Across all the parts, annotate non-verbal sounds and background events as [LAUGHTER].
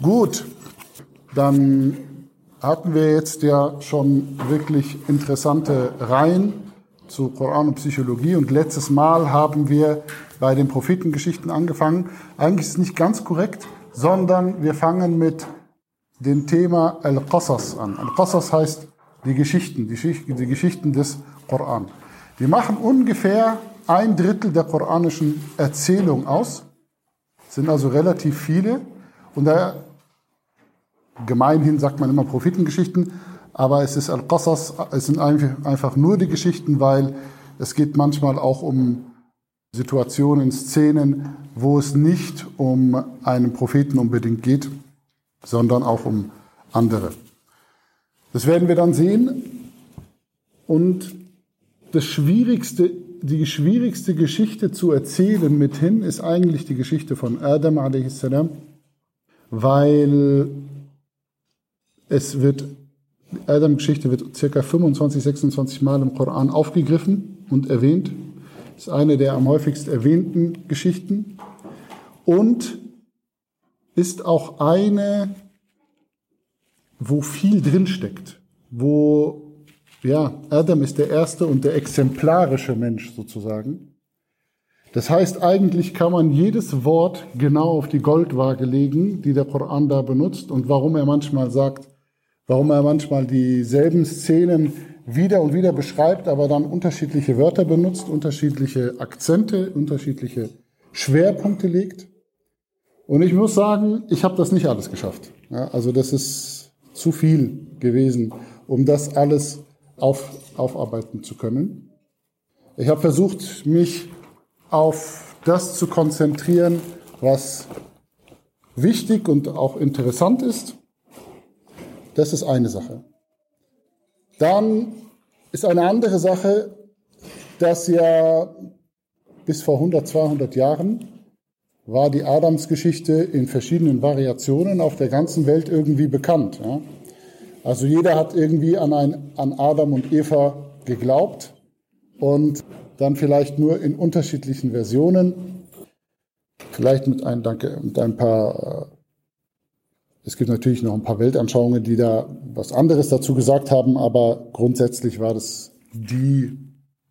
Gut, dann hatten wir jetzt ja schon wirklich interessante Reihen zu Koran und Psychologie und letztes Mal haben wir bei den Prophetengeschichten angefangen. Eigentlich ist es nicht ganz korrekt, sondern wir fangen mit dem Thema Al-Qasas an. Al-Qasas heißt die Geschichten, die, Geschichten des Koran. Die machen ungefähr ein Drittel der koranischen Erzählung aus, sind also relativ viele. Und da gemeinhin sagt man immer Prophetengeschichten, aber es ist Al-Qasas, es sind einfach nur die Geschichten, weil es geht manchmal auch um Situationen, Szenen, wo es nicht um einen Propheten unbedingt geht, sondern auch um andere. Das werden wir dann sehen. Und das Schwierigste, die schwierigste Geschichte zu erzählen mithin ist eigentlich die Geschichte von Adam a.s., weil es wird, die Adam-Geschichte wird circa 25, 26 Mal im Koran aufgegriffen und erwähnt. Ist eine der am häufigst erwähnten Geschichten und ist auch eine, wo viel drinsteckt, wo ja, Adam ist der erste und der exemplarische Mensch sozusagen. Das heißt, eigentlich kann man jedes Wort genau auf die Goldwaage legen, die der Koran da benutzt und warum er manchmal sagt, warum er manchmal dieselben Szenen wieder und wieder beschreibt, aber dann unterschiedliche Wörter benutzt, unterschiedliche Akzente, unterschiedliche Schwerpunkte legt. Und ich muss sagen, ich habe das nicht alles geschafft. Ja, also das ist zu viel gewesen, um das alles auf, aufarbeiten zu können. Ich habe versucht, mich auf das zu konzentrieren, was wichtig und auch interessant ist. Das ist eine Sache. Dann ist eine andere Sache, dass ja bis vor 100, 200 Jahren war die Adamsgeschichte in verschiedenen Variationen auf der ganzen Welt irgendwie bekannt. Ja? Also jeder hat irgendwie an, ein, an Adam und Eva geglaubt und dann vielleicht nur in unterschiedlichen Versionen, vielleicht mit ein, danke, mit ein paar, äh, es gibt natürlich noch ein paar Weltanschauungen, die da was anderes dazu gesagt haben, aber grundsätzlich war das die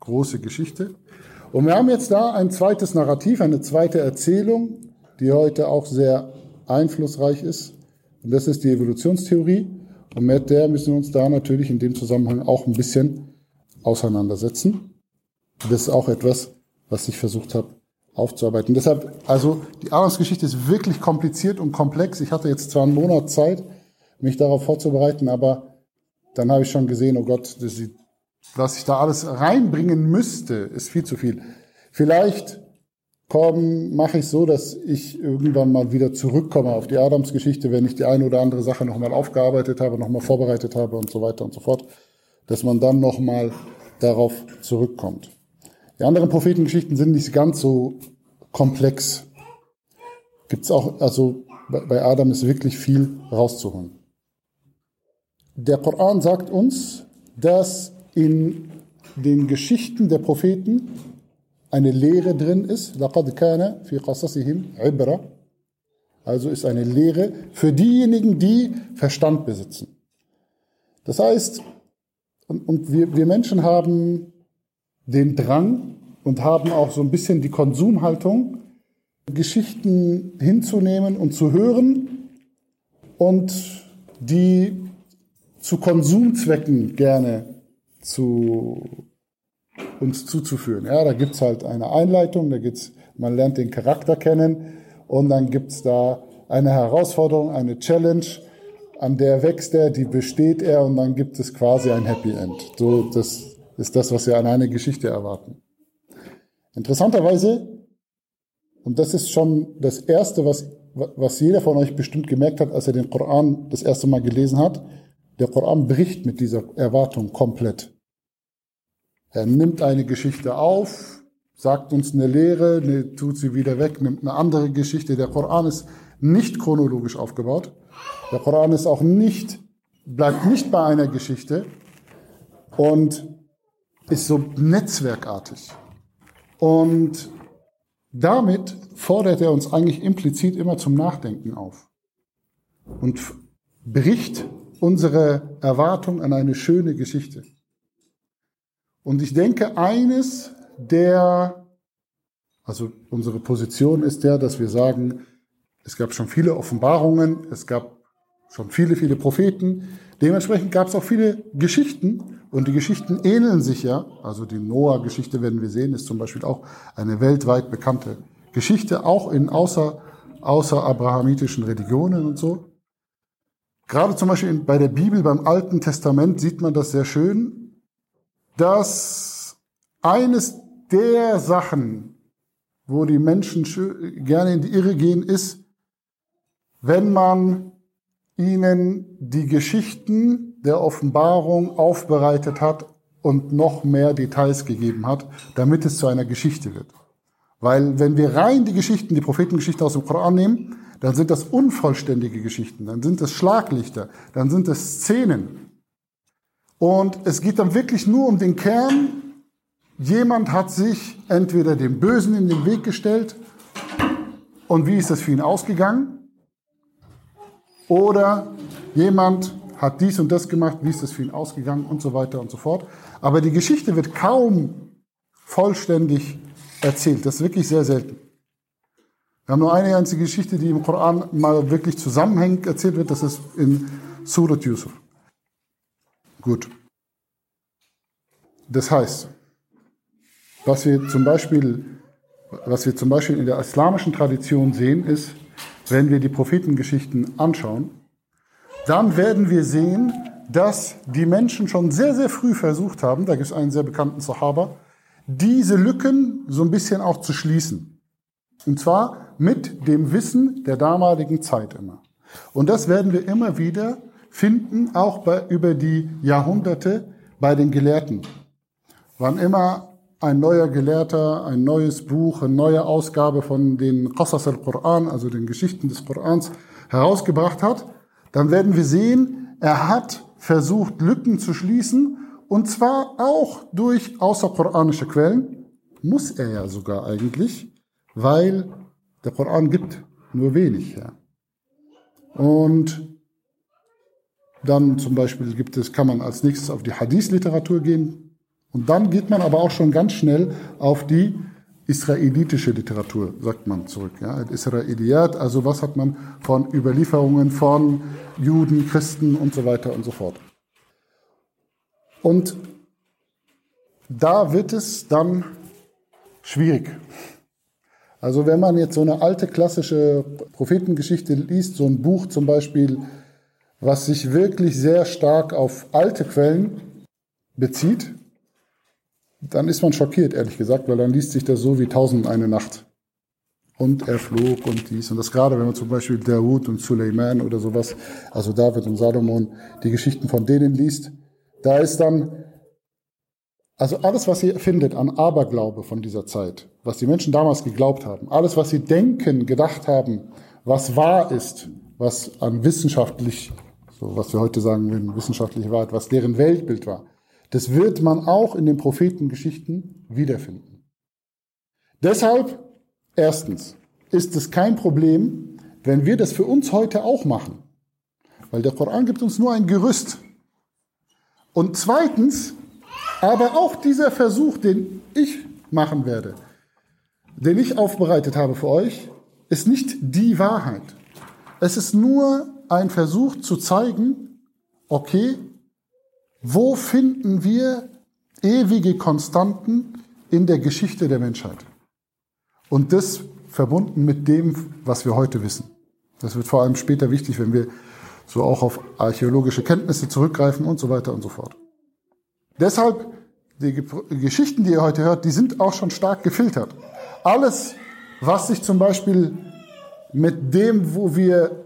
große Geschichte. Und wir haben jetzt da ein zweites Narrativ, eine zweite Erzählung, die heute auch sehr einflussreich ist. Und das ist die Evolutionstheorie. Und mit der müssen wir uns da natürlich in dem Zusammenhang auch ein bisschen auseinandersetzen. Das ist auch etwas, was ich versucht habe aufzuarbeiten. Deshalb, also die Adamsgeschichte ist wirklich kompliziert und komplex. Ich hatte jetzt zwar einen Monat Zeit, mich darauf vorzubereiten, aber dann habe ich schon gesehen, oh Gott, was ich da alles reinbringen müsste, ist viel zu viel. Vielleicht kommen, mache ich so, dass ich irgendwann mal wieder zurückkomme auf die Adams-Geschichte, wenn ich die eine oder andere Sache nochmal aufgearbeitet habe, nochmal vorbereitet habe und so weiter und so fort, dass man dann nochmal darauf zurückkommt. Die anderen Prophetengeschichten sind nicht ganz so komplex. Gibt's auch, also bei Adam ist wirklich viel rauszuholen. Der Koran sagt uns, dass in den Geschichten der Propheten eine Lehre drin ist. لَقَدْ كَانَ فِي قَصَصِهِمْ عِبْرَةً Also ist eine Lehre für diejenigen, die Verstand besitzen. Das heißt, und, und wir, wir Menschen haben den Drang und haben auch so ein bisschen die Konsumhaltung, Geschichten hinzunehmen und zu hören und die zu Konsumzwecken gerne zu uns zuzuführen. Ja, da gibt's halt eine Einleitung, da gibt's, man lernt den Charakter kennen und dann gibt's da eine Herausforderung, eine Challenge, an der wächst er, die besteht er und dann gibt es quasi ein Happy End. So, das ist das, was wir an einer Geschichte erwarten. Interessanterweise, und das ist schon das Erste, was, was jeder von euch bestimmt gemerkt hat, als er den Koran das erste Mal gelesen hat, der Koran bricht mit dieser Erwartung komplett. Er nimmt eine Geschichte auf, sagt uns eine Lehre, ne, tut sie wieder weg, nimmt eine andere Geschichte. Der Koran ist nicht chronologisch aufgebaut. Der Koran ist auch nicht, bleibt nicht bei einer Geschichte und ist so netzwerkartig. Und damit fordert er uns eigentlich implizit immer zum Nachdenken auf und bricht unsere Erwartung an eine schöne Geschichte. Und ich denke, eines der, also unsere Position ist der, dass wir sagen, es gab schon viele Offenbarungen, es gab schon viele, viele Propheten. Dementsprechend gab es auch viele Geschichten und die Geschichten ähneln sich ja. Also die Noah-Geschichte werden wir sehen, ist zum Beispiel auch eine weltweit bekannte Geschichte, auch in außer, außer abrahamitischen Religionen und so. Gerade zum Beispiel bei der Bibel, beim Alten Testament sieht man das sehr schön, dass eines der Sachen, wo die Menschen gerne in die Irre gehen, ist, wenn man ihnen die Geschichten der Offenbarung aufbereitet hat und noch mehr Details gegeben hat, damit es zu einer Geschichte wird. Weil wenn wir rein die Geschichten, die Prophetengeschichten aus dem Koran nehmen, dann sind das unvollständige Geschichten, dann sind es Schlaglichter, dann sind es Szenen. Und es geht dann wirklich nur um den Kern. Jemand hat sich entweder dem Bösen in den Weg gestellt und wie ist das für ihn ausgegangen? Oder jemand hat dies und das gemacht, wie ist das für ihn ausgegangen und so weiter und so fort. Aber die Geschichte wird kaum vollständig erzählt. Das ist wirklich sehr selten. Wir haben nur eine einzige Geschichte, die im Koran mal wirklich zusammenhängend erzählt wird. Das ist in Surat Yusuf. Gut. Das heißt, was wir zum Beispiel, was wir zum Beispiel in der islamischen Tradition sehen, ist, wenn wir die Prophetengeschichten anschauen, dann werden wir sehen, dass die Menschen schon sehr, sehr früh versucht haben, da gibt es einen sehr bekannten Sahaba, diese Lücken so ein bisschen auch zu schließen. Und zwar mit dem Wissen der damaligen Zeit immer. Und das werden wir immer wieder finden, auch bei, über die Jahrhunderte bei den Gelehrten. Wann immer ein neuer Gelehrter ein neues Buch, eine neue Ausgabe von den Qasas al-Quran, also den Geschichten des Korans, herausgebracht hat, dann werden wir sehen, er hat versucht, Lücken zu schließen, und zwar auch durch außerkoranische Quellen, muss er ja sogar eigentlich, weil der Koran gibt nur wenig her. Und dann zum Beispiel gibt es, kann man als nächstes auf die Hadith-Literatur gehen, und dann geht man aber auch schon ganz schnell auf die israelitische Literatur, sagt man zurück. Ja, Israeliyat, also was hat man von Überlieferungen von Juden, Christen und so weiter und so fort. Und da wird es dann schwierig. Also wenn man jetzt so eine alte klassische Prophetengeschichte liest, so ein Buch zum Beispiel, was sich wirklich sehr stark auf alte Quellen bezieht, dann ist man schockiert, ehrlich gesagt, weil dann liest sich das so wie Tausend eine Nacht. Und er flog und dies. Und das gerade, wenn man zum Beispiel Dawud und Suleiman oder sowas, also David und Salomon, die Geschichten von denen liest, da ist dann, also alles, was ihr findet an Aberglaube von dieser Zeit, was die Menschen damals geglaubt haben, alles, was sie denken, gedacht haben, was wahr ist, was an wissenschaftlich, so was wir heute sagen würden, wissenschaftliche Wahrheit, was deren Weltbild war, das wird man auch in den Prophetengeschichten wiederfinden. Deshalb, erstens, ist es kein Problem, wenn wir das für uns heute auch machen. Weil der Koran gibt uns nur ein Gerüst. Und zweitens, aber auch dieser Versuch, den ich machen werde, den ich aufbereitet habe für euch, ist nicht die Wahrheit. Es ist nur ein Versuch zu zeigen, okay, wo finden wir ewige Konstanten in der Geschichte der Menschheit? Und das verbunden mit dem, was wir heute wissen. Das wird vor allem später wichtig, wenn wir so auch auf archäologische Kenntnisse zurückgreifen und so weiter und so fort. Deshalb, die Geschichten, die ihr heute hört, die sind auch schon stark gefiltert. Alles, was sich zum Beispiel mit dem, wo wir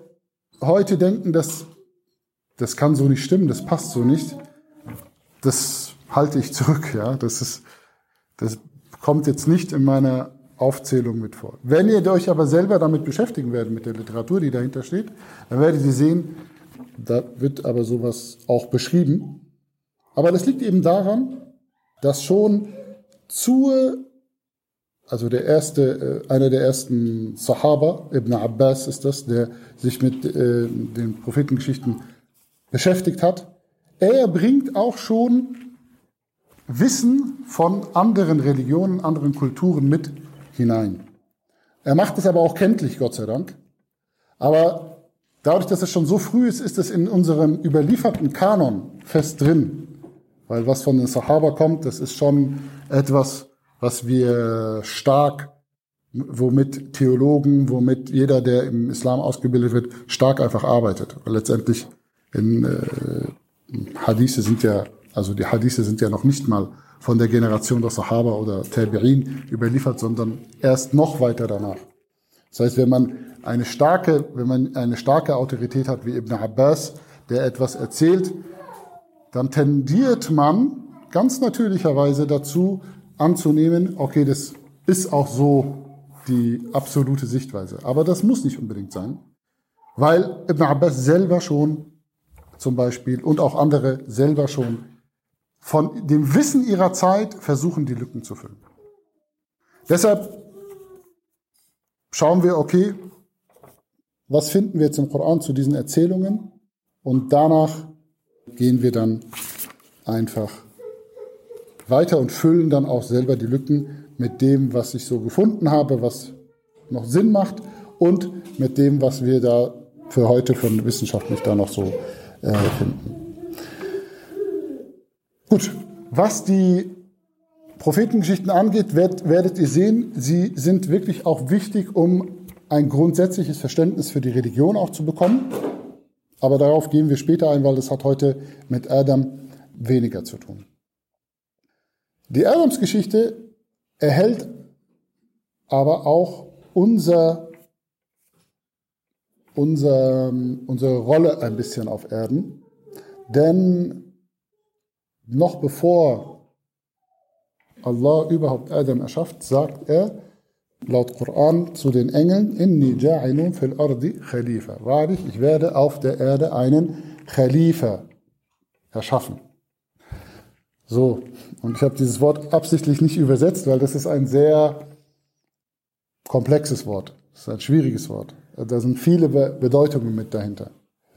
heute denken, dass das kann so nicht stimmen, das passt so nicht, das halte ich zurück. [LAUGHS] Ja, das ist, das kommt jetzt nicht in meiner Aufzählung mit vor. Wenn ihr euch aber selber damit beschäftigen werdet, mit der Literatur, die dahinter steht, dann werdet ihr sehen, da wird aber sowas auch beschrieben. Aber das liegt eben daran, dass schon zur also der erste, äh, einer der ersten Sahaba, Ibn Abbas ist das, der sich mit äh, den Prophetengeschichten beschäftigt hat. Er bringt auch schon Wissen von anderen Religionen, anderen Kulturen mit hinein. Er macht es aber auch kenntlich, Gott sei Dank. Aber dadurch, dass es schon so früh ist, ist es in unserem überlieferten Kanon fest drin. Weil was von den Sahaba kommt, das ist schon etwas, was wir stark, womit Theologen, womit jeder, der im Islam ausgebildet wird, stark einfach arbeitet. Weil letztendlich in äh, Hadithe sind ja, also die Hadithe sind ja noch nicht mal von der Generation der Sahaba oder Tabi'in überliefert, sondern erst noch weiter danach. Das heißt, wenn man eine starke, wenn man eine starke Autorität hat wie Ibn Abbas, der etwas erzählt, dann tendiert man ganz natürlicherweise dazu anzunehmen, okay, das ist auch so die absolute Sichtweise. Aber das muss nicht unbedingt sein, weil Ibn Abbas selber schon zum Beispiel und auch andere selber schon von dem Wissen ihrer Zeit versuchen, die Lücken zu füllen. Deshalb schauen wir, okay, was finden wir jetzt im Koran zu diesen Erzählungen? Und danach gehen wir dann einfach weiter und füllen dann auch selber die Lücken mit dem, was ich so gefunden habe, was noch Sinn macht und mit dem, was wir da für heute von wissenschaftlich da noch so äh, finden. Gut, was die Prophetengeschichten angeht, werdet, werdet ihr sehen, sie sind wirklich auch wichtig, um ein grundsätzliches Verständnis für die Religion auch zu bekommen. Aber darauf gehen wir später ein, weil das hat heute mit Adam weniger zu tun. Die Adams-Geschichte erhält aber auch unser, unser, unsere Rolle ein bisschen auf Erden. Denn noch bevor Allah überhaupt Adam erschafft, sagt er, laut Koran zu den Engeln, Inni ja'inun fil ardi Khalifa. Wahrlich, ich werde auf der Erde einen Khalifa erschaffen. So, und ich habe dieses Wort absichtlich nicht übersetzt, weil das ist ein sehr komplexes Wort. Das ist ein schwieriges Wort. Da sind viele Bedeutungen mit dahinter.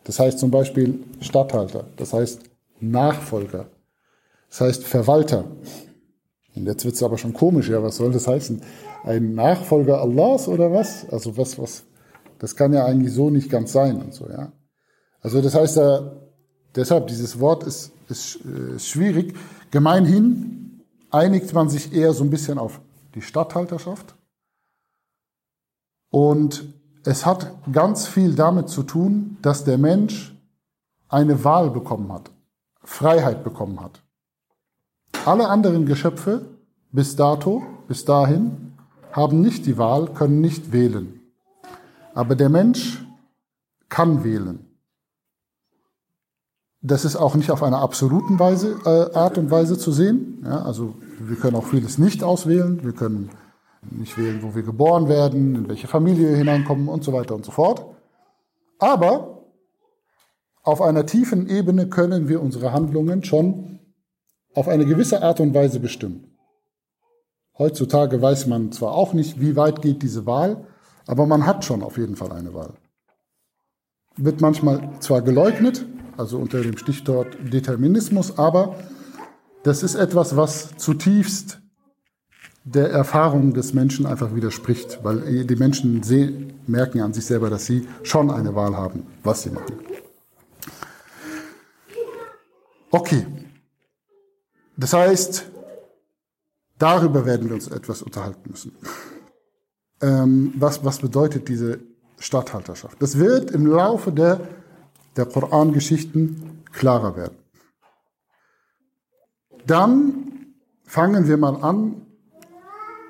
Das heißt zum Beispiel Statthalter, das heißt Nachfolger, das heißt Verwalter. Und jetzt wird es aber schon komisch, ja, was soll das heißen? Ein Nachfolger Allahs oder was? Also was, was, das kann ja eigentlich so nicht ganz sein und so, ja. Also das heißt, da, deshalb, dieses Wort ist, ist, äh, schwierig. Gemeinhin einigt man sich eher so ein bisschen auf die Statthalterschaft. Und es hat ganz viel damit zu tun, dass der Mensch eine Wahl bekommen hat, Freiheit bekommen hat. Alle anderen Geschöpfe bis dato, bis dahin, haben nicht die Wahl, können nicht wählen. Aber der Mensch kann wählen. Das ist auch nicht auf einer absoluten Weise, äh, Art und Weise zu sehen. Ja, also wir können auch vieles nicht auswählen. Wir können nicht wählen, wo wir geboren werden, in welche Familie wir hineinkommen und so weiter und so fort. Aber auf einer tiefen Ebene können wir unsere Handlungen schon auf eine gewisse Art und Weise bestimmen. Heutzutage weiß man zwar auch nicht, wie weit geht diese Wahl, aber man hat schon auf jeden Fall eine Wahl. Wird manchmal zwar geleugnet, also unter dem Stichwort Determinismus, aber das ist etwas, was zutiefst der Erfahrung des Menschen einfach widerspricht, weil die Menschen sehen, merken an sich selber, dass sie schon eine Wahl haben, was sie machen. Okay. Das heißt, darüber werden wir uns etwas unterhalten müssen. Ähm, was, was bedeutet diese Statthalterschaft? Das wird im Laufe der der Koran-Geschichten klarer werden. Dann fangen wir mal an,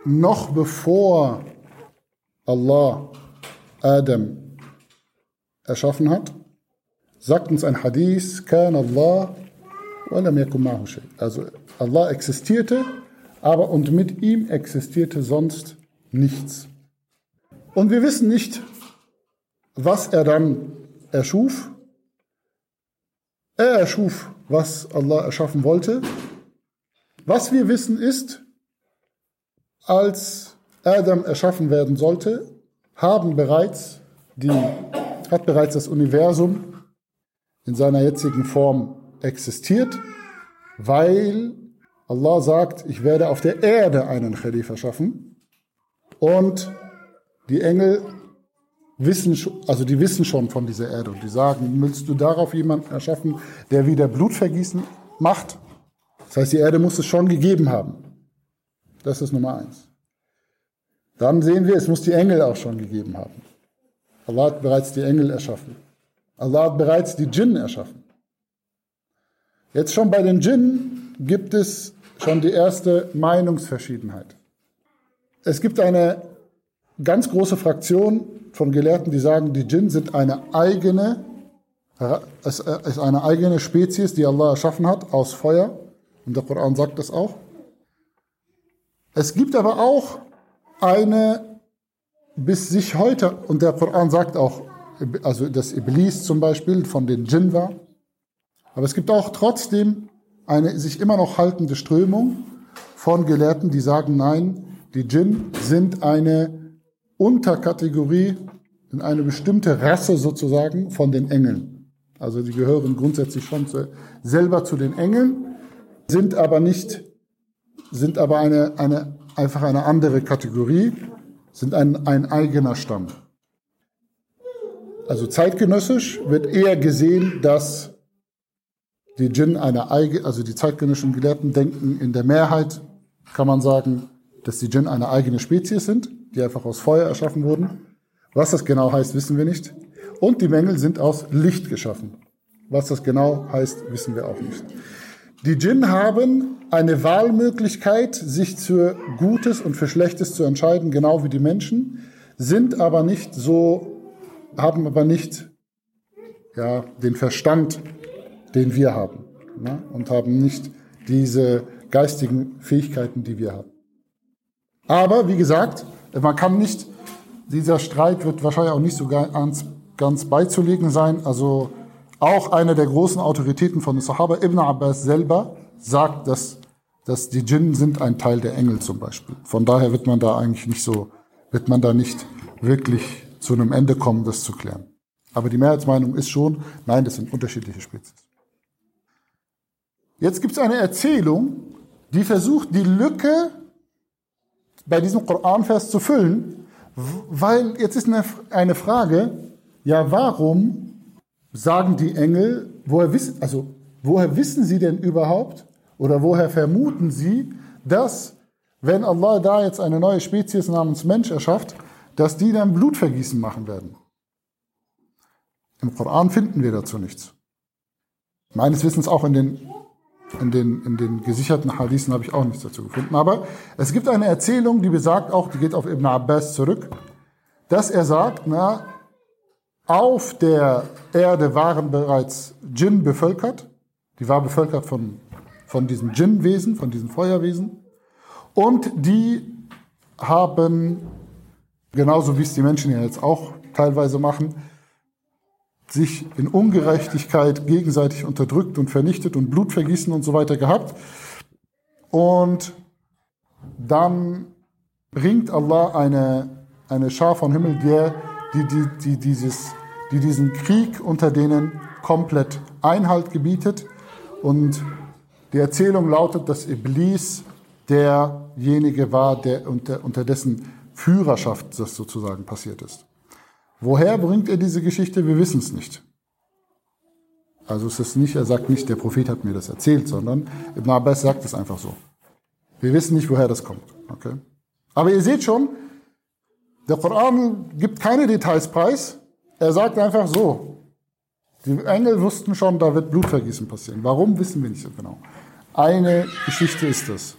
noch bevor Allah Adam erschaffen hat, sagt uns ein Hadith, kann Allah also Allah existierte, aber und mit ihm existierte sonst nichts. Und wir wissen nicht, was er dann erschuf, er erschuf, was Allah erschaffen wollte. Was wir wissen ist, als Adam erschaffen werden sollte, haben bereits die, hat bereits das Universum in seiner jetzigen Form existiert, weil Allah sagt, ich werde auf der Erde einen Khalifa schaffen und die Engel wissen, also die wissen schon von dieser Erde und die sagen, willst du darauf jemanden erschaffen, der wieder Blutvergießen macht? Das heißt, die Erde muss es schon gegeben haben. Das ist Nummer eins. Dann sehen wir, es muss die Engel auch schon gegeben haben. Allah hat bereits die Engel erschaffen. Allah hat bereits die Djinn erschaffen. Jetzt schon bei den Djinn gibt es schon die erste Meinungsverschiedenheit. Es gibt eine ganz große Fraktion von Gelehrten, die sagen, die Djinn sind eine eigene, es ist eine eigene Spezies, die Allah erschaffen hat aus Feuer. Und der Koran sagt das auch. Es gibt aber auch eine bis sich heute, und der Koran sagt auch, also das Iblis zum Beispiel von den Djinn war, aber es gibt auch trotzdem eine sich immer noch haltende Strömung von Gelehrten, die sagen, nein, die Djinn sind eine Unterkategorie, in eine bestimmte Rasse sozusagen von den Engeln. Also die gehören grundsätzlich schon zu, selber zu den Engeln, sind aber nicht, sind aber eine, eine, einfach eine andere Kategorie, sind ein, ein eigener Stamm. Also zeitgenössisch wird eher gesehen, dass die Djinn eine eigene, also die zeitgenössischen Gelehrten denken in der Mehrheit, kann man sagen, dass die Djinn eine eigene Spezies sind, die einfach aus Feuer erschaffen wurden. Was das genau heißt, wissen wir nicht. Und die Mängel sind aus Licht geschaffen. Was das genau heißt, wissen wir auch nicht. Die Djinn haben eine Wahlmöglichkeit, sich für Gutes und für Schlechtes zu entscheiden, genau wie die Menschen, sind aber nicht so, haben aber nicht ja, den Verstand, den wir haben. Ne? Und haben nicht diese geistigen Fähigkeiten, die wir haben. Aber wie gesagt, man kann nicht, dieser Streit wird wahrscheinlich auch nicht so ganz, ganz beizulegen sein. Also auch einer der großen Autoritäten von Sahaba, Ibn Abbas selber, sagt, dass, dass die Djinn sind ein Teil der Engel zum Beispiel. Von daher wird man da eigentlich nicht so, wird man da nicht wirklich zu einem Ende kommen, das zu klären. Aber die Mehrheitsmeinung ist schon, nein, das sind unterschiedliche Spezies. Jetzt gibt es eine Erzählung, die versucht, die Lücke bei diesem Koranvers zu füllen, weil jetzt ist eine, eine Frage, ja, warum sagen die Engel, woher wissen, also, woher wissen sie denn überhaupt oder woher vermuten sie, dass, wenn Allah da jetzt eine neue Spezies namens Mensch erschafft, dass die dann Blutvergießen machen werden? Im Koran finden wir dazu nichts. Meines Wissens auch in den in den, in den gesicherten Hadithen habe ich auch nichts dazu gefunden. Aber es gibt eine Erzählung, die besagt auch, die geht auf Ibn Abbas zurück, dass er sagt, na, auf der Erde waren bereits Djinn bevölkert. Die war bevölkert von, von diesen Djinn-Wesen, von diesen Feuerwesen. Und die haben, genauso wie es die Menschen ja jetzt auch teilweise machen, sich in Ungerechtigkeit gegenseitig unterdrückt und vernichtet und Blutvergießen und so weiter gehabt. Und dann bringt Allah eine, eine Schar von Himmel, der, die, die, die, dieses, die diesen Krieg unter denen komplett Einhalt gebietet. Und die Erzählung lautet, dass Iblis derjenige war, der unter, unter dessen Führerschaft das sozusagen passiert ist. Woher bringt er diese Geschichte? Wir wissen es nicht. Also es ist nicht, er sagt nicht, der Prophet hat mir das erzählt, sondern Ibn Abbas sagt es einfach so. Wir wissen nicht, woher das kommt. Okay? Aber ihr seht schon, der Koran gibt keine Details preis. Er sagt einfach so. Die Engel wussten schon, da wird Blutvergießen passieren. Warum, wissen wir nicht so genau. Eine Geschichte ist das.